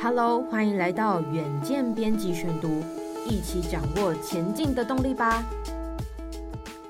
Hello，欢迎来到远见编辑选读，一起掌握前进的动力吧。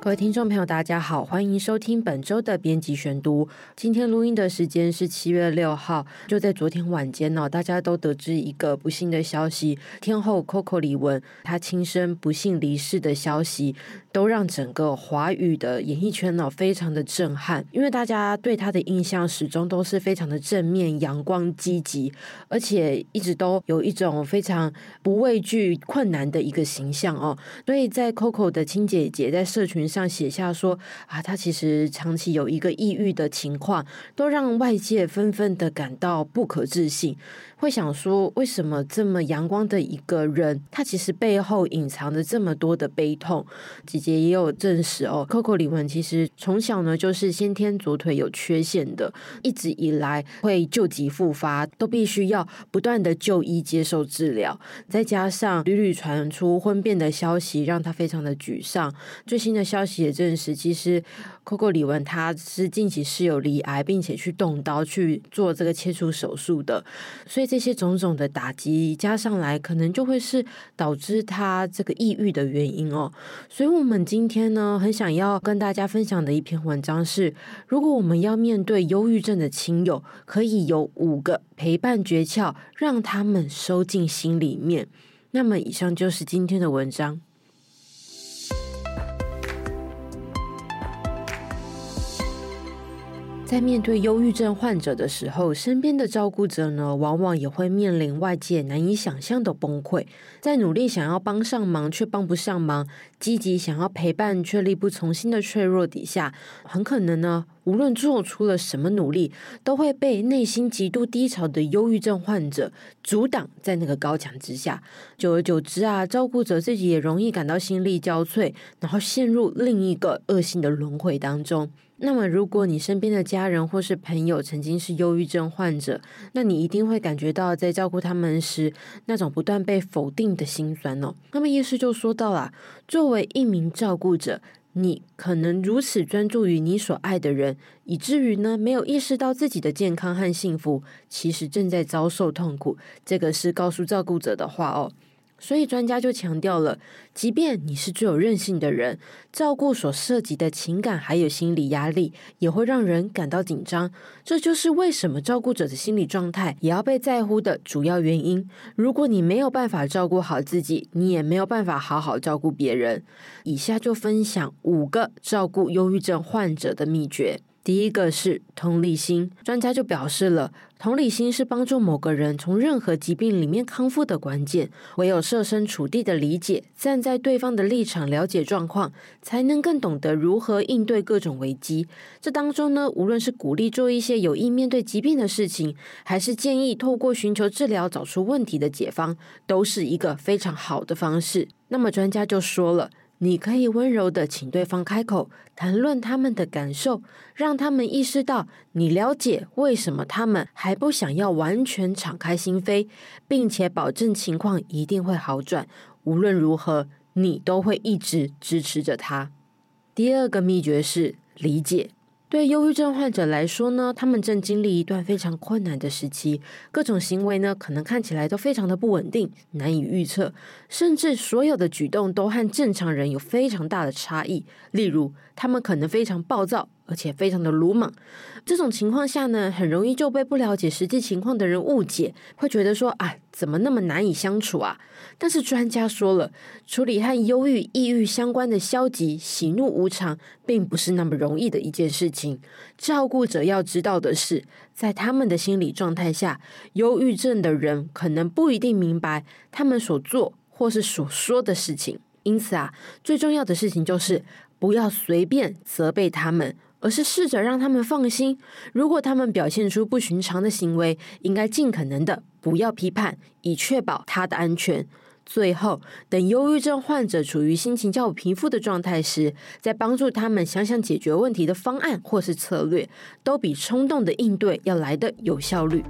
各位听众朋友，大家好，欢迎收听本周的编辑选读。今天录音的时间是七月六号，就在昨天晚间呢，大家都得知一个不幸的消息：天后 Coco 李玟她亲生不幸离世的消息，都让整个华语的演艺圈呢非常的震撼。因为大家对她的印象始终都是非常的正面、阳光、积极，而且一直都有一种非常不畏惧困难的一个形象哦。所以在 Coco 的亲姐姐在社群上写下说啊，他其实长期有一个抑郁的情况，都让外界纷纷的感到不可置信。会想说，为什么这么阳光的一个人，他其实背后隐藏着这么多的悲痛？姐姐也有证实哦，Coco 李玟其实从小呢就是先天左腿有缺陷的，一直以来会旧疾复发，都必须要不断的就医接受治疗。再加上屡屡传出婚变的消息，让他非常的沮丧。最新的消息也证实，其实 Coco 李玟他是近期是有罹癌，并且去动刀去做这个切除手术的，所以。这些种种的打击加上来，可能就会是导致他这个抑郁的原因哦。所以，我们今天呢，很想要跟大家分享的一篇文章是：如果我们要面对忧郁症的亲友，可以有五个陪伴诀窍，让他们收进心里面。那么，以上就是今天的文章。在面对忧郁症患者的时候，身边的照顾者呢，往往也会面临外界难以想象的崩溃。在努力想要帮上忙却帮不上忙，积极想要陪伴却力不从心的脆弱底下，很可能呢，无论做出了什么努力，都会被内心极度低潮的忧郁症患者阻挡在那个高墙之下。久而久之啊，照顾者自己也容易感到心力交瘁，然后陷入另一个恶性的轮回当中。那么，如果你身边的家人或是朋友曾经是忧郁症患者，那你一定会感觉到在照顾他们时那种不断被否定的心酸哦。那么，医师就说到了，作为一名照顾者，你可能如此专注于你所爱的人，以至于呢没有意识到自己的健康和幸福其实正在遭受痛苦。这个是告诉照顾者的话哦。所以专家就强调了，即便你是最有韧性的人，照顾所涉及的情感还有心理压力，也会让人感到紧张。这就是为什么照顾者的心理状态也要被在乎的主要原因。如果你没有办法照顾好自己，你也没有办法好好照顾别人。以下就分享五个照顾忧郁症患者的秘诀。第一个是同理心，专家就表示了，同理心是帮助某个人从任何疾病里面康复的关键。唯有设身处地的理解，站在对方的立场了解状况，才能更懂得如何应对各种危机。这当中呢，无论是鼓励做一些有意面对疾病的事情，还是建议透过寻求治疗找出问题的解方，都是一个非常好的方式。那么专家就说了。你可以温柔的请对方开口，谈论他们的感受，让他们意识到你了解为什么他们还不想要完全敞开心扉，并且保证情况一定会好转。无论如何，你都会一直支持着他。第二个秘诀是理解。对忧郁症患者来说呢，他们正经历一段非常困难的时期，各种行为呢，可能看起来都非常的不稳定，难以预测，甚至所有的举动都和正常人有非常大的差异。例如，他们可能非常暴躁。而且非常的鲁莽，这种情况下呢，很容易就被不了解实际情况的人误解，会觉得说，啊，怎么那么难以相处啊？但是专家说了，处理和忧郁、抑郁相关的消极、喜怒无常，并不是那么容易的一件事情。照顾者要知道的是，在他们的心理状态下，忧郁症的人可能不一定明白他们所做或是所说的事情。因此啊，最重要的事情就是不要随便责备他们。而是试着让他们放心。如果他们表现出不寻常的行为，应该尽可能的不要批判，以确保他的安全。最后，等忧郁症患者处于心情较平复的状态时，再帮助他们想想解决问题的方案或是策略，都比冲动的应对要来的有效率。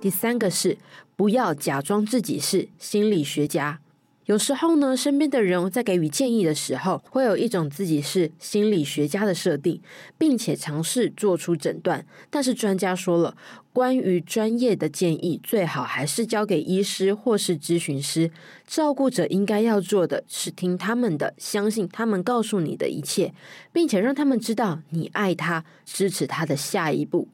第三个是。不要假装自己是心理学家。有时候呢，身边的人在给予建议的时候，会有一种自己是心理学家的设定，并且尝试做出诊断。但是专家说了，关于专业的建议，最好还是交给医师或是咨询师。照顾者应该要做的是听他们的，相信他们告诉你的一切，并且让他们知道你爱他，支持他的下一步。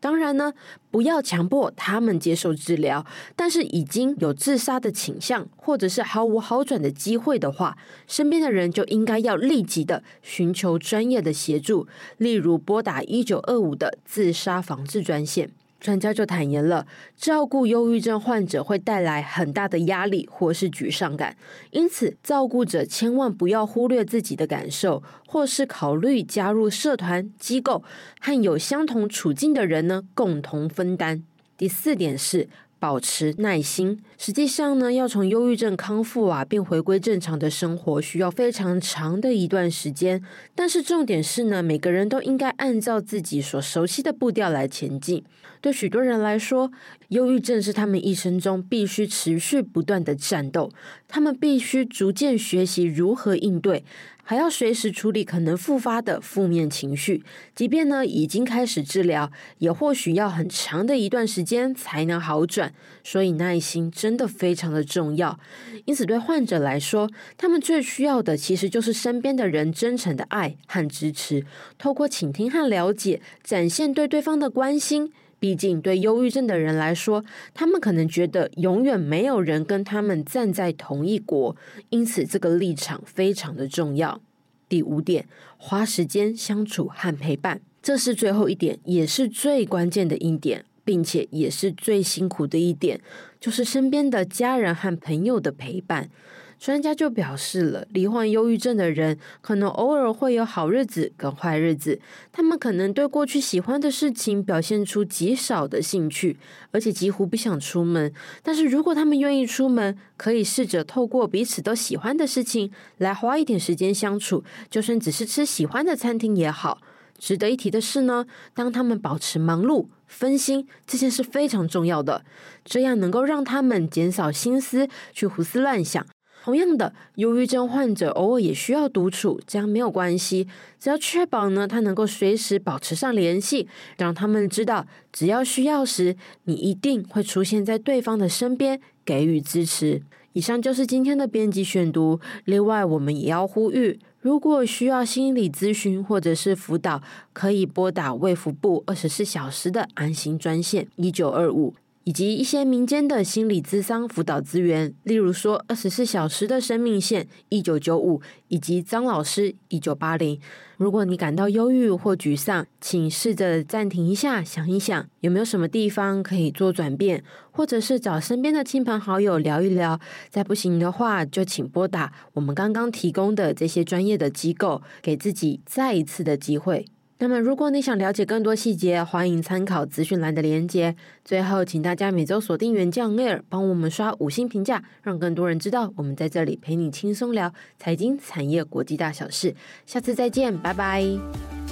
当然呢，不要强迫他们接受治疗。但是已经有自杀的倾向，或者是毫无好转的机会的话，身边的人就应该要立即的寻求专业的协助，例如拨打一九二五的自杀防治专线。专家就坦言了，照顾忧郁症患者会带来很大的压力或是沮丧感，因此照顾者千万不要忽略自己的感受，或是考虑加入社团机构，和有相同处境的人呢共同分担。第四点是。保持耐心。实际上呢，要从忧郁症康复啊，并回归正常的生活，需要非常长的一段时间。但是重点是呢，每个人都应该按照自己所熟悉的步调来前进。对许多人来说，忧郁症是他们一生中必须持续不断的战斗，他们必须逐渐学习如何应对。还要随时处理可能复发的负面情绪，即便呢已经开始治疗，也或许要很长的一段时间才能好转。所以耐心真的非常的重要。因此，对患者来说，他们最需要的其实就是身边的人真诚的爱和支持，透过倾听和了解，展现对对方的关心。毕竟，对忧郁症的人来说，他们可能觉得永远没有人跟他们站在同一国，因此这个立场非常的重要。第五点，花时间相处和陪伴，这是最后一点，也是最关键的一点，并且也是最辛苦的一点，就是身边的家人和朋友的陪伴。专家就表示了，罹患忧郁症的人可能偶尔会有好日子跟坏日子，他们可能对过去喜欢的事情表现出极少的兴趣，而且几乎不想出门。但是如果他们愿意出门，可以试着透过彼此都喜欢的事情来花一点时间相处，就算只是吃喜欢的餐厅也好。值得一提的是呢，当他们保持忙碌、分心，这件事非常重要的，这样能够让他们减少心思去胡思乱想。同样的，忧郁症患者偶尔也需要独处，这样没有关系，只要确保呢，他能够随时保持上联系，让他们知道，只要需要时，你一定会出现在对方的身边，给予支持。以上就是今天的编辑选读。另外，我们也要呼吁，如果需要心理咨询或者是辅导，可以拨打卫福部二十四小时的安心专线一九二五。以及一些民间的心理咨商辅导资源，例如说二十四小时的生命线一九九五，以及张老师一九八零。如果你感到忧郁或沮丧，请试着暂停一下，想一想有没有什么地方可以做转变，或者是找身边的亲朋好友聊一聊。再不行的话，就请拨打我们刚刚提供的这些专业的机构，给自己再一次的机会。那么，如果你想了解更多细节，欢迎参考资讯栏的连接。最后，请大家每周锁定原酱 Air，帮我们刷五星评价，让更多人知道我们在这里陪你轻松聊财经、产业、国际大小事。下次再见，拜拜。